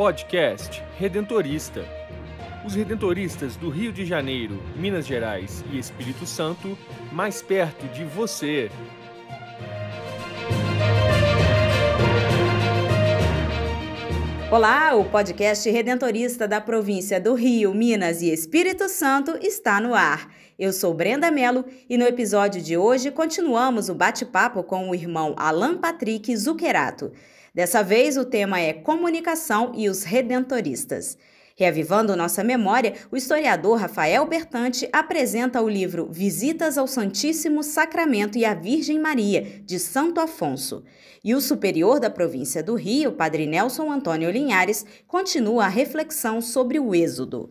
Podcast Redentorista. Os redentoristas do Rio de Janeiro, Minas Gerais e Espírito Santo, mais perto de você. Olá, o podcast redentorista da província do Rio, Minas e Espírito Santo está no ar. Eu sou Brenda Mello e no episódio de hoje continuamos o bate-papo com o irmão Alan Patrick Zuccherato. Dessa vez o tema é comunicação e os redentoristas. Reavivando nossa memória, o historiador Rafael Bertante apresenta o livro Visitas ao Santíssimo Sacramento e à Virgem Maria, de Santo Afonso. E o superior da província do Rio, Padre Nelson Antônio Linhares, continua a reflexão sobre o Êxodo.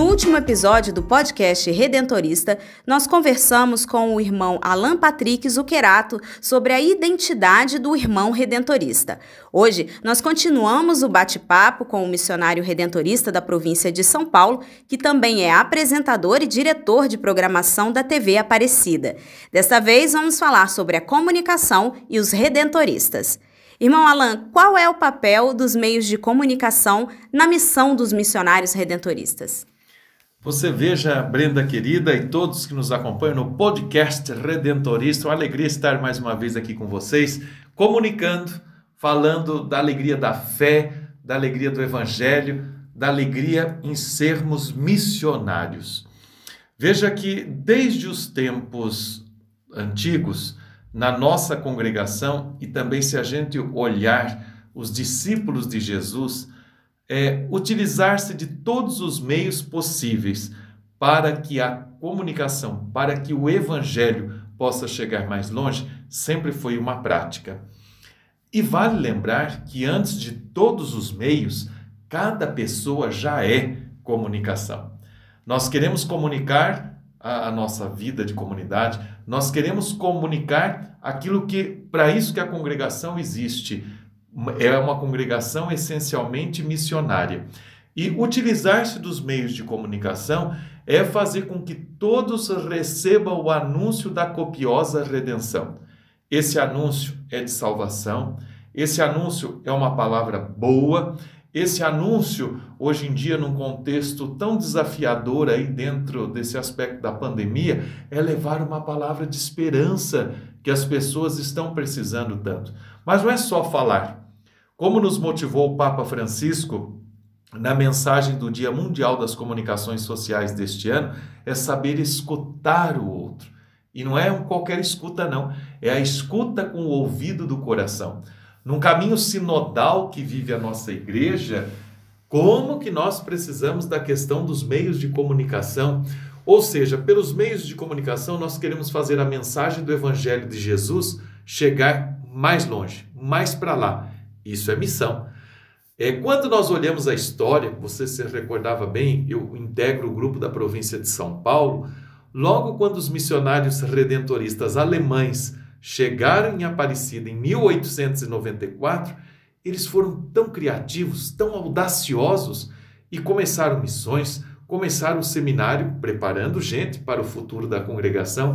No último episódio do podcast Redentorista, nós conversamos com o irmão Alan Patrick Zuccherato sobre a identidade do irmão redentorista. Hoje, nós continuamos o bate-papo com o missionário redentorista da província de São Paulo, que também é apresentador e diretor de programação da TV Aparecida. Desta vez, vamos falar sobre a comunicação e os redentoristas. Irmão Alan, qual é o papel dos meios de comunicação na missão dos missionários redentoristas? Você veja, Brenda querida, e todos que nos acompanham no podcast Redentorista, uma alegria estar mais uma vez aqui com vocês, comunicando, falando da alegria da fé, da alegria do Evangelho, da alegria em sermos missionários. Veja que desde os tempos antigos, na nossa congregação, e também se a gente olhar os discípulos de Jesus, é, utilizar-se de todos os meios possíveis para que a comunicação, para que o evangelho possa chegar mais longe, sempre foi uma prática. E vale lembrar que antes de todos os meios, cada pessoa já é comunicação. Nós queremos comunicar a, a nossa vida de comunidade, nós queremos comunicar aquilo que, para isso que a congregação existe, é uma congregação essencialmente missionária. E utilizar-se dos meios de comunicação é fazer com que todos recebam o anúncio da copiosa redenção. Esse anúncio é de salvação, esse anúncio é uma palavra boa, esse anúncio, hoje em dia, num contexto tão desafiador aí dentro desse aspecto da pandemia, é levar uma palavra de esperança que as pessoas estão precisando tanto. Mas não é só falar. Como nos motivou o Papa Francisco na mensagem do Dia Mundial das Comunicações Sociais deste ano, é saber escutar o outro. E não é qualquer escuta, não. É a escuta com o ouvido do coração. Num caminho sinodal que vive a nossa igreja, como que nós precisamos da questão dos meios de comunicação? Ou seja, pelos meios de comunicação, nós queremos fazer a mensagem do Evangelho de Jesus chegar mais longe, mais para lá. Isso é missão. É, quando nós olhamos a história, você se recordava bem, eu integro o grupo da província de São Paulo. Logo quando os missionários redentoristas alemães chegaram em Aparecida em 1894, eles foram tão criativos, tão audaciosos e começaram missões, começaram o seminário, preparando gente para o futuro da congregação.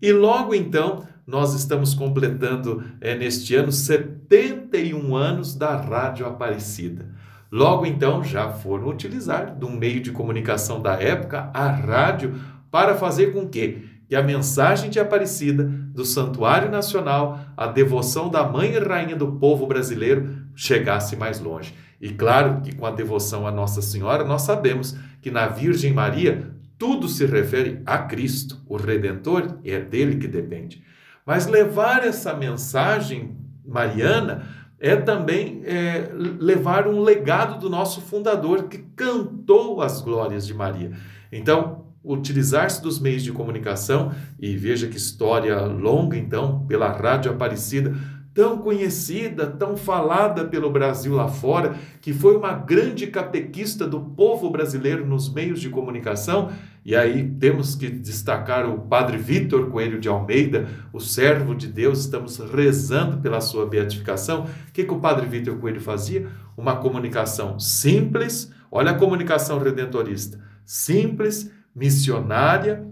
E logo então nós estamos completando é, neste ano 71 anos da Rádio Aparecida. Logo então já foram utilizar de um meio de comunicação da época, a rádio, para fazer com que, que a mensagem de Aparecida, do Santuário Nacional, a devoção da Mãe e Rainha do povo brasileiro, chegasse mais longe. E claro que com a devoção à Nossa Senhora, nós sabemos que na Virgem Maria tudo se refere a Cristo, o Redentor, e é dele que depende. Mas levar essa mensagem mariana é também é, levar um legado do nosso fundador que cantou as glórias de Maria. Então, utilizar-se dos meios de comunicação, e veja que história longa, então, pela Rádio Aparecida, tão conhecida, tão falada pelo Brasil lá fora, que foi uma grande catequista do povo brasileiro nos meios de comunicação. E aí temos que destacar o Padre Vitor Coelho de Almeida, o servo de Deus, estamos rezando pela sua beatificação. O que, que o Padre Vitor Coelho fazia? Uma comunicação simples, olha a comunicação redentorista, simples, missionária,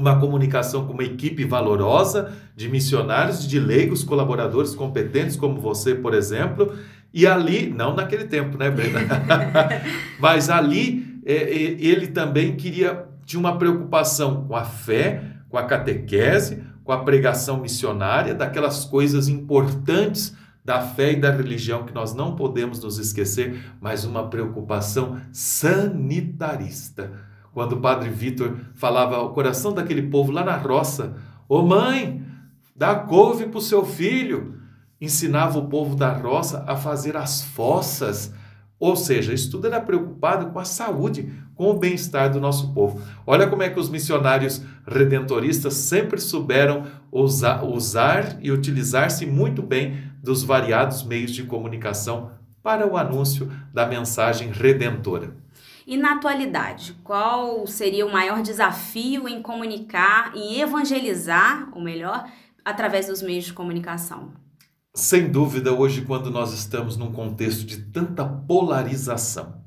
uma comunicação com uma equipe valorosa de missionários, de leigos, colaboradores competentes como você, por exemplo, e ali, não naquele tempo, né, Brenda? Mas ali é, é, ele também queria, tinha uma preocupação com a fé, com a catequese, com a pregação missionária, daquelas coisas importantes da fé e da religião que nós não podemos nos esquecer, mas uma preocupação sanitarista quando o padre Vitor falava ao coração daquele povo lá na roça: Ô oh, mãe, dá couve para o seu filho. Ensinava o povo da roça a fazer as fossas. Ou seja, isso tudo era preocupado com a saúde, com o bem-estar do nosso povo. Olha como é que os missionários redentoristas sempre souberam usar, usar e utilizar-se muito bem dos variados meios de comunicação para o anúncio da mensagem redentora. E na atualidade, qual seria o maior desafio em comunicar, em evangelizar, ou melhor, através dos meios de comunicação? Sem dúvida, hoje, quando nós estamos num contexto de tanta polarização,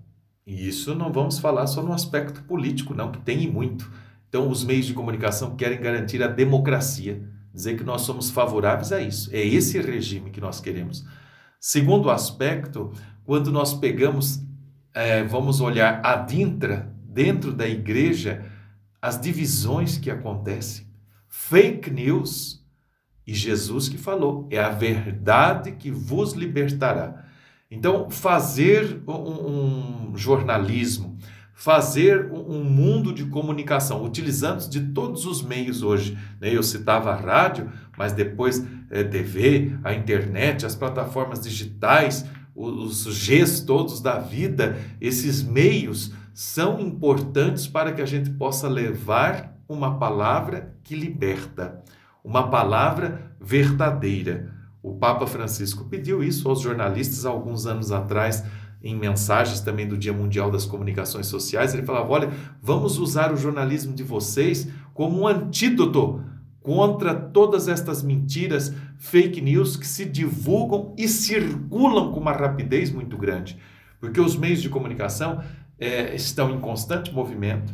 e isso não vamos falar só no aspecto político, não, que tem muito. Então, os meios de comunicação querem garantir a democracia, dizer que nós somos favoráveis a isso. É esse regime que nós queremos. Segundo aspecto, quando nós pegamos é, vamos olhar adintra, dentro da igreja, as divisões que acontecem. Fake news. E Jesus que falou: é a verdade que vos libertará. Então, fazer um, um jornalismo, fazer um mundo de comunicação, utilizando de todos os meios hoje. Né? Eu citava a rádio, mas depois é, TV, a internet, as plataformas digitais, os Gs todos da vida, esses meios são importantes para que a gente possa levar uma palavra que liberta, uma palavra verdadeira. O Papa Francisco pediu isso aos jornalistas alguns anos atrás, em mensagens também do Dia Mundial das Comunicações Sociais. Ele falava: olha, vamos usar o jornalismo de vocês como um antídoto contra todas estas mentiras, fake news que se divulgam e circulam com uma rapidez muito grande. Porque os meios de comunicação é, estão em constante movimento,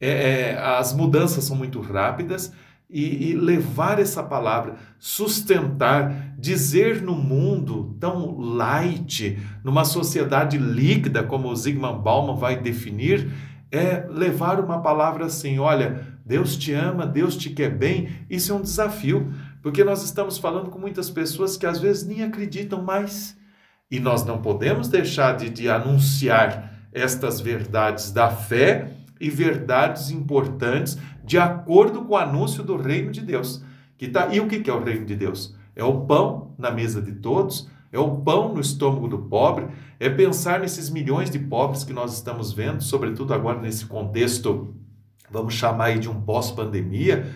é, é, as mudanças são muito rápidas e, e, levar essa palavra, sustentar, dizer no mundo tão light, numa sociedade líquida, como o Zygmunt Bauman vai definir, é levar uma palavra assim: olha, Deus te ama, Deus te quer bem. Isso é um desafio, porque nós estamos falando com muitas pessoas que às vezes nem acreditam mais. E nós não podemos deixar de, de anunciar estas verdades da fé e verdades importantes de acordo com o anúncio do reino de Deus. Que tá, e o que é o reino de Deus? É o pão na mesa de todos, é o pão no estômago do pobre, é pensar nesses milhões de pobres que nós estamos vendo, sobretudo agora nesse contexto, vamos chamar aí de um pós-pandemia,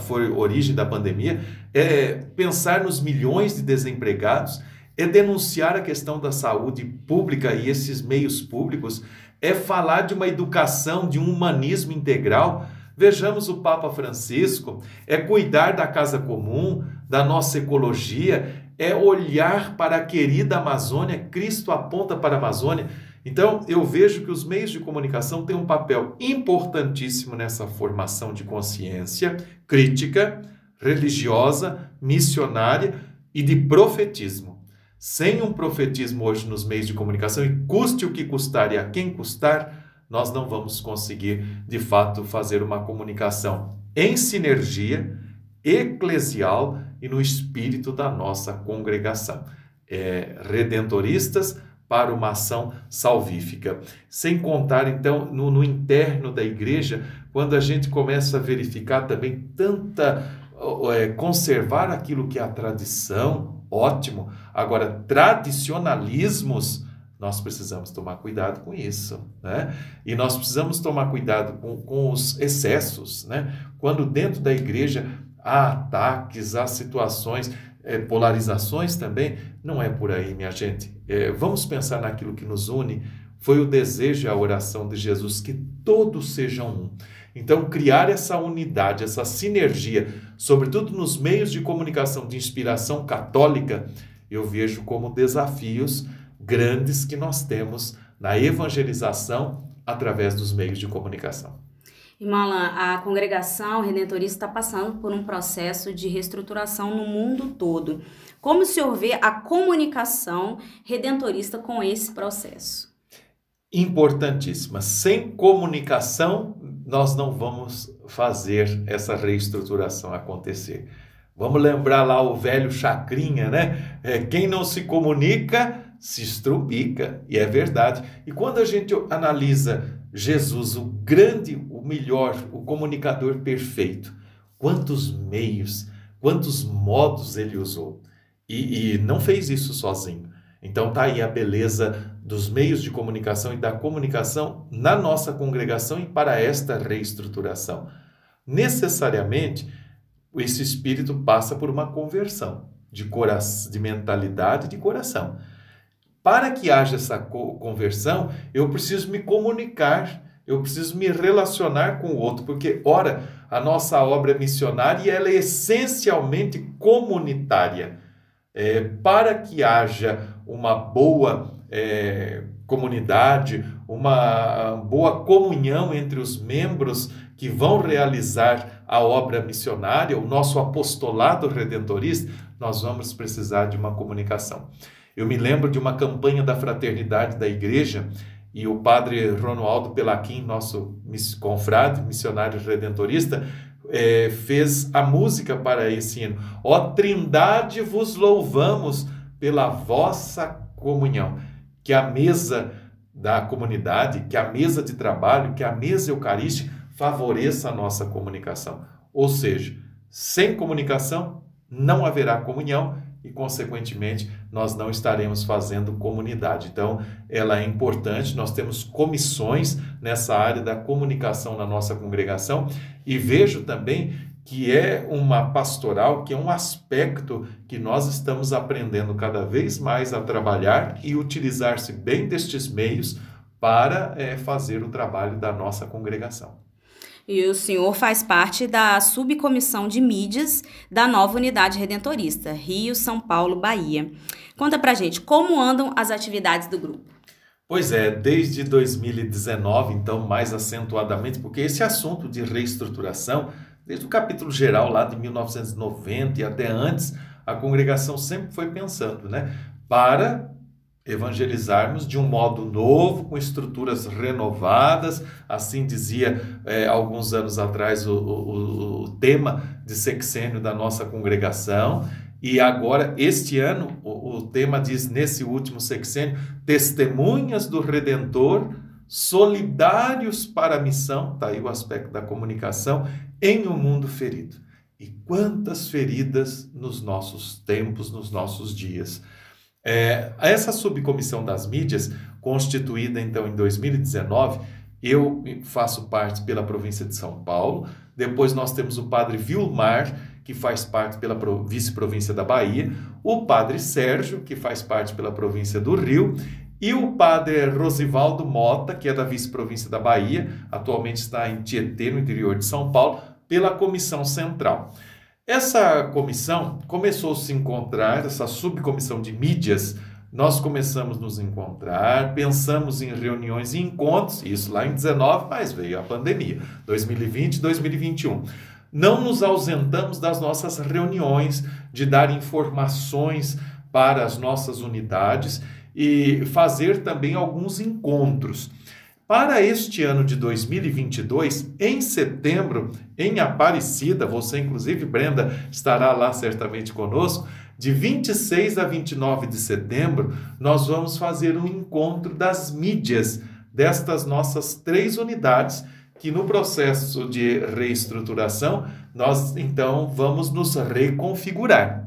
foi origem da pandemia, é pensar nos milhões de desempregados, é denunciar a questão da saúde pública e esses meios públicos, é falar de uma educação, de um humanismo integral. Vejamos o Papa Francisco, é cuidar da casa comum, da nossa ecologia, é olhar para a querida Amazônia, Cristo aponta para a Amazônia. Então, eu vejo que os meios de comunicação têm um papel importantíssimo nessa formação de consciência crítica, religiosa, missionária e de profetismo. Sem um profetismo hoje nos meios de comunicação, e custe o que custar e a quem custar, nós não vamos conseguir, de fato, fazer uma comunicação em sinergia eclesial e no espírito da nossa congregação. É, redentoristas para uma ação salvífica. Sem contar, então, no, no, interno da igreja, quando a gente começa a verificar também tanta. É, conservar aquilo que é a tradição, ótimo. Agora, tradicionalismos nós precisamos tomar cuidado com isso, né? E nós precisamos tomar cuidado com, com os excessos, né? Quando dentro da igreja há ataques, há situações, é, polarizações também. Não é por aí, minha gente. É, vamos pensar naquilo que nos une. Foi o desejo e a oração de Jesus que todos sejam um. Então, criar essa unidade, essa sinergia, sobretudo nos meios de comunicação de inspiração católica, eu vejo como desafios grandes que nós temos na evangelização através dos meios de comunicação. Irmã a congregação redentorista está passando por um processo de reestruturação no mundo todo. Como o senhor vê a comunicação redentorista com esse processo? Importantíssima. Sem comunicação, nós não vamos fazer essa reestruturação acontecer. Vamos lembrar lá o velho chacrinha, né? É, quem não se comunica se estrupica, e é verdade. E quando a gente analisa Jesus, o grande, o melhor, o comunicador perfeito, quantos meios, quantos modos ele usou. E, e não fez isso sozinho. Então tá aí a beleza dos meios de comunicação e da comunicação na nossa congregação e para esta reestruturação. Necessariamente, esse espírito passa por uma conversão de coração, de mentalidade e de coração. Para que haja essa conversão, eu preciso me comunicar, eu preciso me relacionar com o outro, porque, ora, a nossa obra missionária ela é essencialmente comunitária. É, para que haja uma boa é, comunidade, uma boa comunhão entre os membros que vão realizar a obra missionária, o nosso apostolado redentorista, nós vamos precisar de uma comunicação. Eu me lembro de uma campanha da fraternidade da igreja e o padre Ronaldo Pelaquim, nosso confrade, missionário redentorista, é, fez a música para esse hino. Ó Trindade, vos louvamos pela vossa comunhão. Que a mesa da comunidade, que a mesa de trabalho, que a mesa eucarística favoreça a nossa comunicação. Ou seja, sem comunicação não haverá comunhão e, consequentemente, nós não estaremos fazendo comunidade. Então, ela é importante. Nós temos comissões nessa área da comunicação na nossa congregação e vejo também que é uma pastoral, que é um aspecto que nós estamos aprendendo cada vez mais a trabalhar e utilizar-se bem destes meios para é, fazer o trabalho da nossa congregação. E o senhor faz parte da subcomissão de mídias da nova unidade redentorista, Rio, São Paulo, Bahia. Conta pra gente como andam as atividades do grupo. Pois é, desde 2019, então, mais acentuadamente, porque esse assunto de reestruturação, desde o capítulo geral lá de 1990 e até antes, a congregação sempre foi pensando, né? Para evangelizarmos de um modo novo, com estruturas renovadas, assim dizia é, alguns anos atrás o, o, o, tema de sexênio da nossa congregação. E agora, este ano, o, o tema diz, nesse último sexênio, testemunhas do Redentor, solidários para a missão, está aí o aspecto da comunicação, em um mundo ferido. E quantas feridas nos nossos tempos, nos nossos dias. É, essa subcomissão das mídias, constituída então em 2019, eu faço parte pela província de São Paulo. Depois nós temos o padre Vilmar, que faz parte pela vice-província da Bahia, o padre Sérgio, que faz parte pela província do Rio, e o padre Rosivaldo Mota, que é da vice-província da Bahia, atualmente está em Tietê, no interior de São Paulo, pela comissão central. Essa comissão começou a se encontrar, essa subcomissão de mídias, nós começamos a nos encontrar, pensamos em reuniões e encontros, isso lá em 19, mas veio a pandemia, 2020 e 2021. Não nos ausentamos das nossas reuniões, de dar informações para as nossas unidades e fazer também alguns encontros. Para este ano de 2022, em setembro, em Aparecida, você inclusive, Brenda, estará lá certamente conosco, de 26 a 29 de setembro, nós vamos fazer um encontro das mídias destas nossas três unidades, que no processo de reestruturação, nós então vamos nos reconfigurar.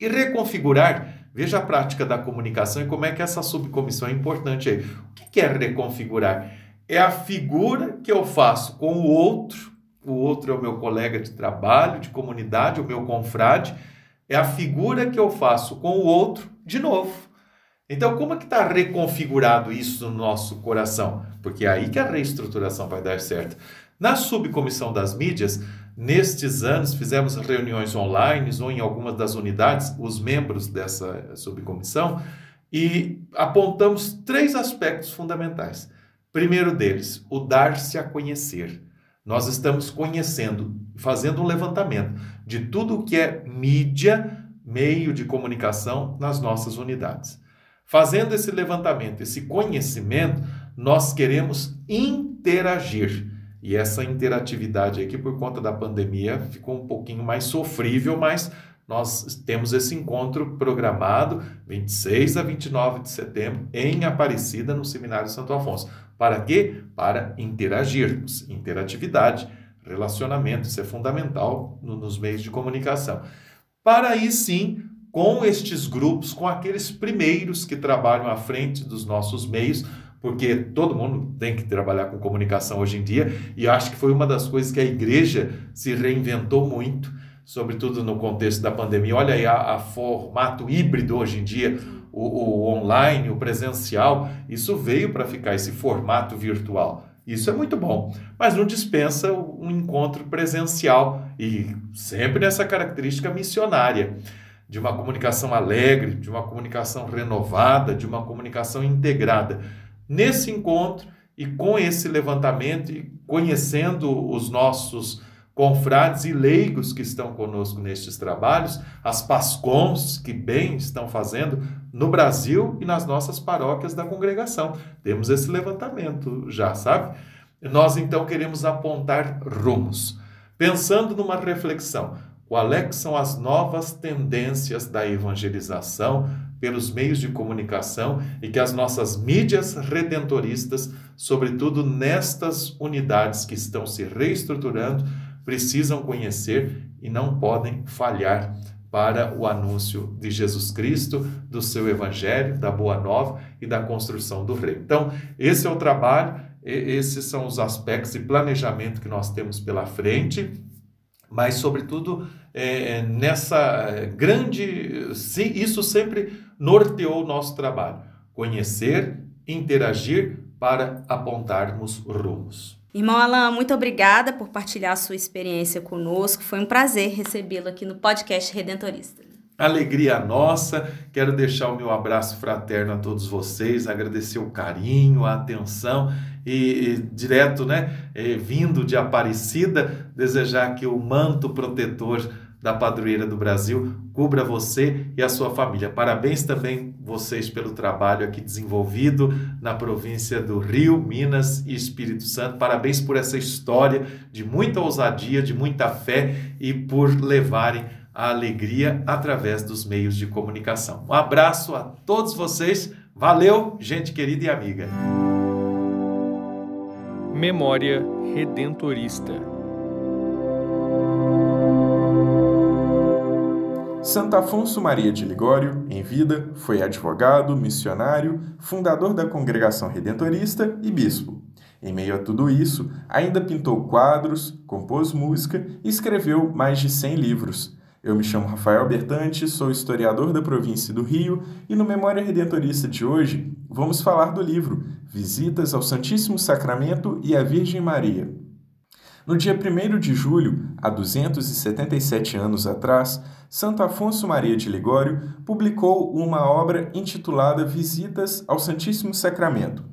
E reconfigurar Veja a prática da comunicação e como é que essa subcomissão é importante aí. O que é reconfigurar? É a figura que eu faço com o outro o outro é o meu colega de trabalho, de comunidade, o meu confrade, é a figura que eu faço com o outro de novo. Então, como é que está reconfigurado isso no nosso coração? Porque é aí que a reestruturação vai dar certo. Na subcomissão das mídias, nestes anos, fizemos reuniões online ou em algumas das unidades, os membros dessa subcomissão, e apontamos três aspectos fundamentais. Primeiro deles, o dar-se a conhecer. Nós estamos conhecendo, fazendo um levantamento de tudo o que é mídia, meio de comunicação nas nossas unidades. Fazendo esse levantamento, esse conhecimento, nós queremos interagir. E essa interatividade aqui, por conta da pandemia, ficou um pouquinho mais sofrível, mas nós temos esse encontro programado 26 a 29 de setembro em Aparecida, no Seminário Santo Afonso. Para quê? Para interagirmos. Interatividade, relacionamento, isso é fundamental no, nos meios de comunicação. Para aí sim, com estes grupos, com aqueles primeiros que trabalham à frente dos nossos meios, porque todo mundo tem que trabalhar com comunicação hoje em dia, e acho que foi uma das coisas que a igreja se reinventou muito, sobretudo no contexto da pandemia. Olha aí a, a formato híbrido hoje em dia, o, o online, o presencial, isso veio para ficar, esse formato virtual. Isso é muito bom, mas não dispensa um encontro presencial e sempre nessa característica missionária, de uma comunicação alegre, de uma comunicação renovada, de uma comunicação integrada. Nesse encontro e com esse levantamento e conhecendo os nossos confrades e leigos que estão conosco nestes trabalhos, as PASCOMs que bem estão fazendo no Brasil e nas nossas paróquias da congregação. Temos esse levantamento já, sabe? Nós então queremos apontar rumos, pensando numa reflexão. Quais é são as novas tendências da evangelização pelos meios de comunicação e que as nossas mídias redentoristas, sobretudo nestas unidades que estão se reestruturando, precisam conhecer e não podem falhar para o anúncio de Jesus Cristo, do seu evangelho, da boa nova e da construção do reino. Então, esse é o trabalho, esses são os aspectos de planejamento que nós temos pela frente, mas, sobretudo, é, é nessa grande. Isso sempre norteou o nosso trabalho: conhecer, interagir para apontarmos rumos. Irmão Alain, muito obrigada por partilhar sua experiência conosco. Foi um prazer recebê-lo aqui no podcast Redentorista. Alegria nossa. Quero deixar o meu abraço fraterno a todos vocês, agradecer o carinho, a atenção e, e direto, né, e, vindo de Aparecida, desejar que o manto protetor da Padroeira do Brasil cubra você e a sua família. Parabéns também vocês pelo trabalho aqui desenvolvido na província do Rio, Minas e Espírito Santo. Parabéns por essa história de muita ousadia, de muita fé e por levarem a alegria através dos meios de comunicação. Um abraço a todos vocês. Valeu, gente querida e amiga. Memória Redentorista. Santo Afonso Maria de Ligório, em vida, foi advogado, missionário, fundador da Congregação Redentorista e bispo. Em meio a tudo isso, ainda pintou quadros, compôs música e escreveu mais de 100 livros. Eu me chamo Rafael Bertante, sou historiador da província do Rio e no Memória Redentorista de hoje vamos falar do livro Visitas ao Santíssimo Sacramento e à Virgem Maria. No dia 1 de julho, há 277 anos atrás, Santo Afonso Maria de Ligório publicou uma obra intitulada Visitas ao Santíssimo Sacramento.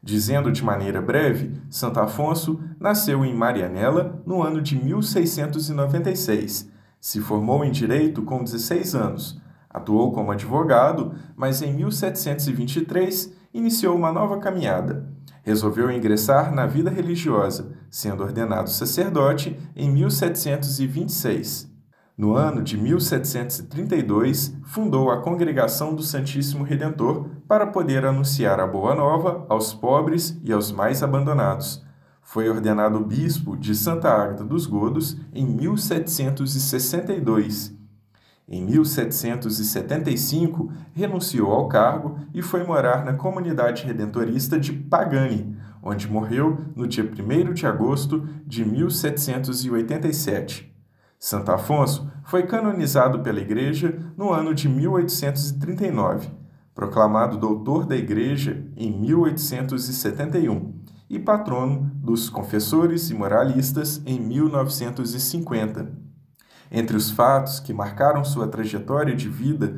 Dizendo de maneira breve, Santo Afonso nasceu em Marianela no ano de 1696. Se formou em direito com 16 anos. Atuou como advogado, mas em 1723 iniciou uma nova caminhada. Resolveu ingressar na vida religiosa, sendo ordenado sacerdote em 1726. No ano de 1732, fundou a Congregação do Santíssimo Redentor para poder anunciar a Boa Nova aos pobres e aos mais abandonados. Foi ordenado bispo de Santa Ágata dos Godos em 1762. Em 1775, renunciou ao cargo e foi morar na comunidade redentorista de Pagani, onde morreu no dia 1 de agosto de 1787. Santo Afonso foi canonizado pela Igreja no ano de 1839, proclamado doutor da Igreja em 1871 e patrono dos confessores e moralistas em 1950. Entre os fatos que marcaram sua trajetória de vida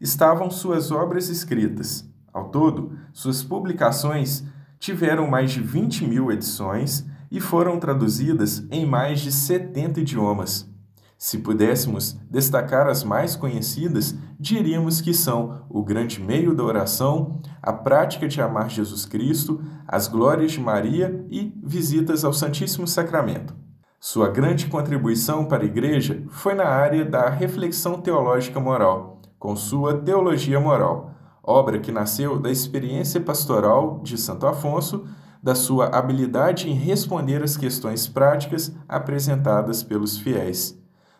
estavam suas obras escritas. Ao todo, suas publicações tiveram mais de 20 mil edições e foram traduzidas em mais de 70 idiomas. Se pudéssemos destacar as mais conhecidas, diríamos que são o grande meio da oração, a prática de amar Jesus Cristo, as glórias de Maria e visitas ao Santíssimo Sacramento. Sua grande contribuição para a Igreja foi na área da reflexão teológica moral, com sua Teologia Moral, obra que nasceu da experiência pastoral de Santo Afonso, da sua habilidade em responder às questões práticas apresentadas pelos fiéis.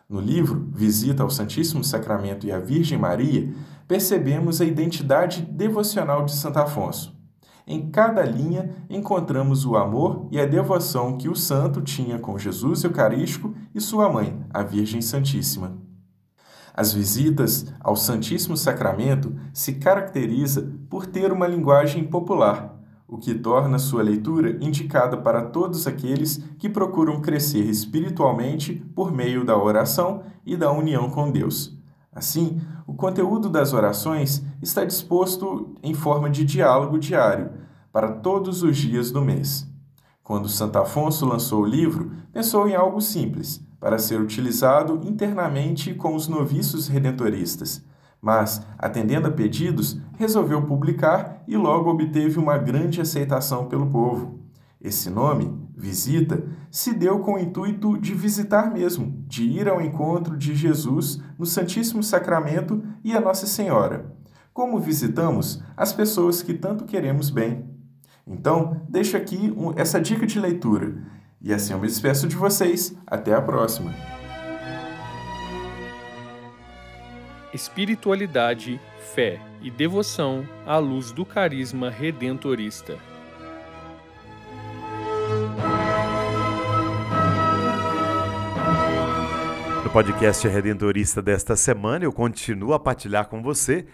No livro Visita ao Santíssimo Sacramento e à Virgem Maria, percebemos a identidade devocional de Santo Afonso. Em cada linha encontramos o amor e a devoção que o santo tinha com Jesus Eucarístico e sua mãe, a Virgem Santíssima. As visitas ao Santíssimo Sacramento se caracteriza por ter uma linguagem popular, o que torna sua leitura indicada para todos aqueles que procuram crescer espiritualmente por meio da oração e da união com Deus. Assim, o conteúdo das orações está disposto em forma de diálogo diário para todos os dias do mês. Quando Santo Afonso lançou o livro, pensou em algo simples, para ser utilizado internamente com os noviços redentoristas mas, atendendo a pedidos, resolveu publicar e logo obteve uma grande aceitação pelo povo. Esse nome, Visita, se deu com o intuito de visitar mesmo, de ir ao encontro de Jesus no Santíssimo Sacramento e a Nossa Senhora. Como visitamos as pessoas que tanto queremos bem. Então, deixo aqui essa dica de leitura. E assim eu me despeço de vocês. Até a próxima! espiritualidade, fé e devoção à luz do carisma redentorista. Podcast Redentorista desta semana, eu continuo a partilhar com você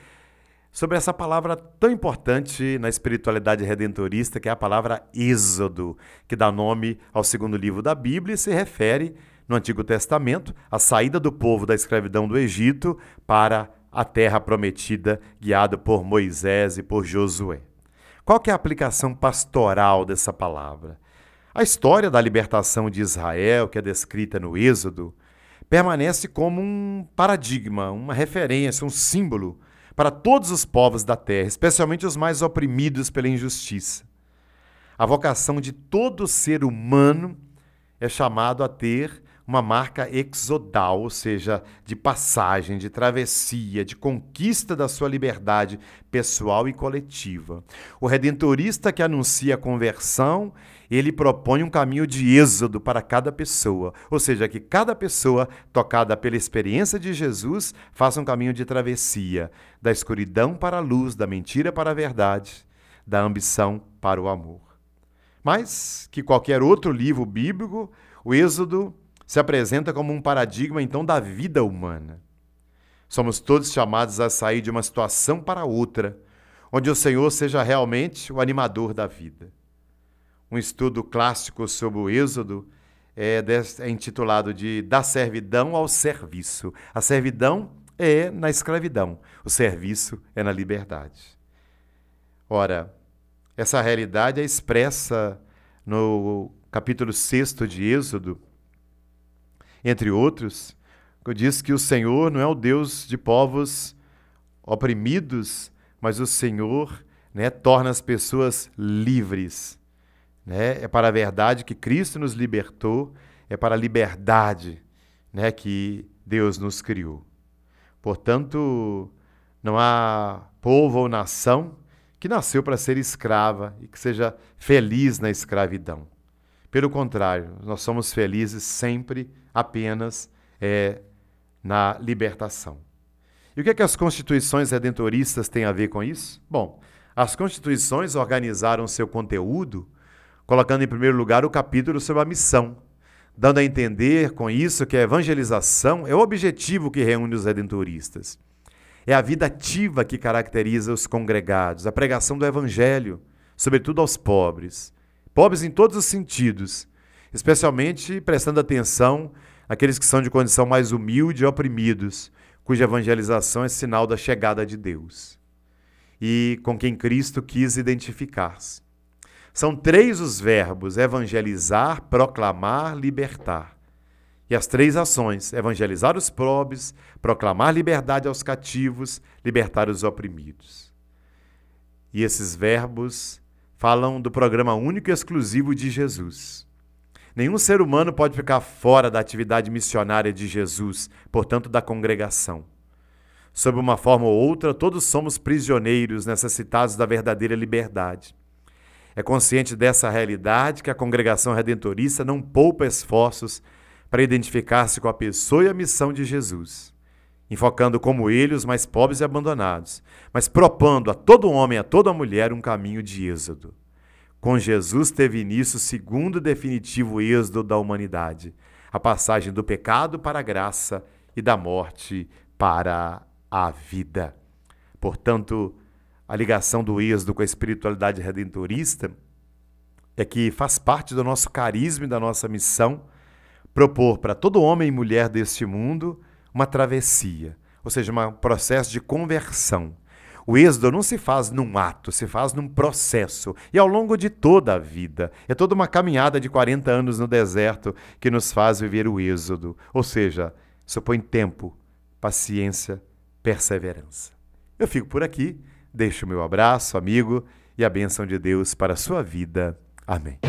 sobre essa palavra tão importante na espiritualidade redentorista, que é a palavra Êxodo, que dá nome ao segundo livro da Bíblia e se refere no Antigo Testamento, a saída do povo da escravidão do Egito para a terra prometida, guiado por Moisés e por Josué. Qual é a aplicação pastoral dessa palavra? A história da libertação de Israel, que é descrita no Êxodo, permanece como um paradigma, uma referência, um símbolo para todos os povos da terra, especialmente os mais oprimidos pela injustiça. A vocação de todo ser humano é chamado a ter uma marca exodal, ou seja, de passagem, de travessia, de conquista da sua liberdade pessoal e coletiva. O redentorista que anuncia a conversão, ele propõe um caminho de êxodo para cada pessoa, ou seja, que cada pessoa tocada pela experiência de Jesus faça um caminho de travessia, da escuridão para a luz, da mentira para a verdade, da ambição para o amor. Mas que qualquer outro livro bíblico, o Êxodo se apresenta como um paradigma então da vida humana. Somos todos chamados a sair de uma situação para outra, onde o Senhor seja realmente o animador da vida. Um estudo clássico sobre o Êxodo é, é intitulado de Da Servidão ao Serviço. A servidão é na escravidão, o serviço é na liberdade. Ora, essa realidade é expressa no capítulo 6 de Êxodo, entre outros, diz que o Senhor não é o Deus de povos oprimidos, mas o Senhor né, torna as pessoas livres. Né? É para a verdade que Cristo nos libertou, é para a liberdade né, que Deus nos criou. Portanto, não há povo ou nação que nasceu para ser escrava e que seja feliz na escravidão. Pelo contrário, nós somos felizes sempre apenas é, na libertação. E o que, é que as constituições redentoristas têm a ver com isso? Bom, as constituições organizaram seu conteúdo colocando em primeiro lugar o capítulo sobre a missão, dando a entender com isso que a evangelização é o objetivo que reúne os redentoristas. É a vida ativa que caracteriza os congregados, a pregação do evangelho, sobretudo aos pobres. Pobres em todos os sentidos, especialmente prestando atenção àqueles que são de condição mais humilde e oprimidos, cuja evangelização é sinal da chegada de Deus e com quem Cristo quis identificar-se. São três os verbos: evangelizar, proclamar, libertar. E as três ações: evangelizar os pobres, proclamar liberdade aos cativos, libertar os oprimidos. E esses verbos falam do programa único e exclusivo de Jesus. Nenhum ser humano pode ficar fora da atividade missionária de Jesus, portanto, da congregação. Sob uma forma ou outra, todos somos prisioneiros necessitados da verdadeira liberdade. É consciente dessa realidade que a congregação redentorista não poupa esforços para identificar-se com a pessoa e a missão de Jesus, enfocando como ele os mais pobres e abandonados, mas propondo a todo homem e a toda mulher um caminho de êxodo. Com Jesus teve início o segundo definitivo êxodo da humanidade, a passagem do pecado para a graça e da morte para a vida. Portanto, a ligação do êxodo com a espiritualidade redentorista é que faz parte do nosso carisma e da nossa missão propor para todo homem e mulher deste mundo uma travessia, ou seja, um processo de conversão. O êxodo não se faz num ato, se faz num processo e ao longo de toda a vida. É toda uma caminhada de 40 anos no deserto que nos faz viver o êxodo, ou seja, supõe tempo, paciência, perseverança. Eu fico por aqui, deixo o meu abraço, amigo, e a bênção de Deus para a sua vida. Amém.